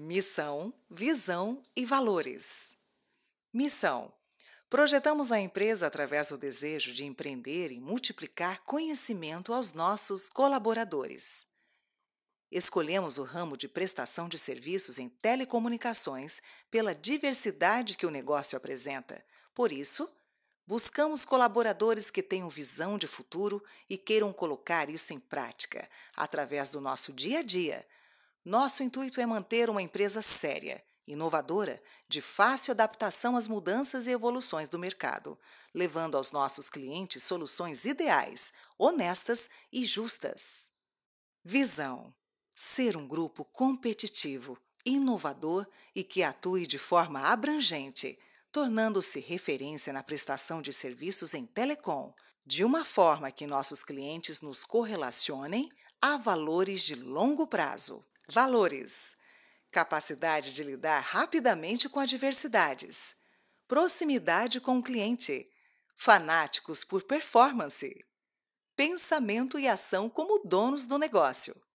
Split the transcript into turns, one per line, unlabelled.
Missão, visão e valores. Missão. Projetamos a empresa através do desejo de empreender e multiplicar conhecimento aos nossos colaboradores. Escolhemos o ramo de prestação de serviços em telecomunicações pela diversidade que o negócio apresenta. Por isso, buscamos colaboradores que tenham visão de futuro e queiram colocar isso em prática através do nosso dia a dia. Nosso intuito é manter uma empresa séria inovadora, de fácil adaptação às mudanças e evoluções do mercado, levando aos nossos clientes soluções ideais, honestas e justas. Visão: ser um grupo competitivo, inovador e que atue de forma abrangente, tornando-se referência na prestação de serviços em telecom, de uma forma que nossos clientes nos correlacionem a valores de longo prazo. Valores: capacidade de lidar rapidamente com adversidades, proximidade com o cliente, fanáticos por performance, pensamento e ação como donos do negócio.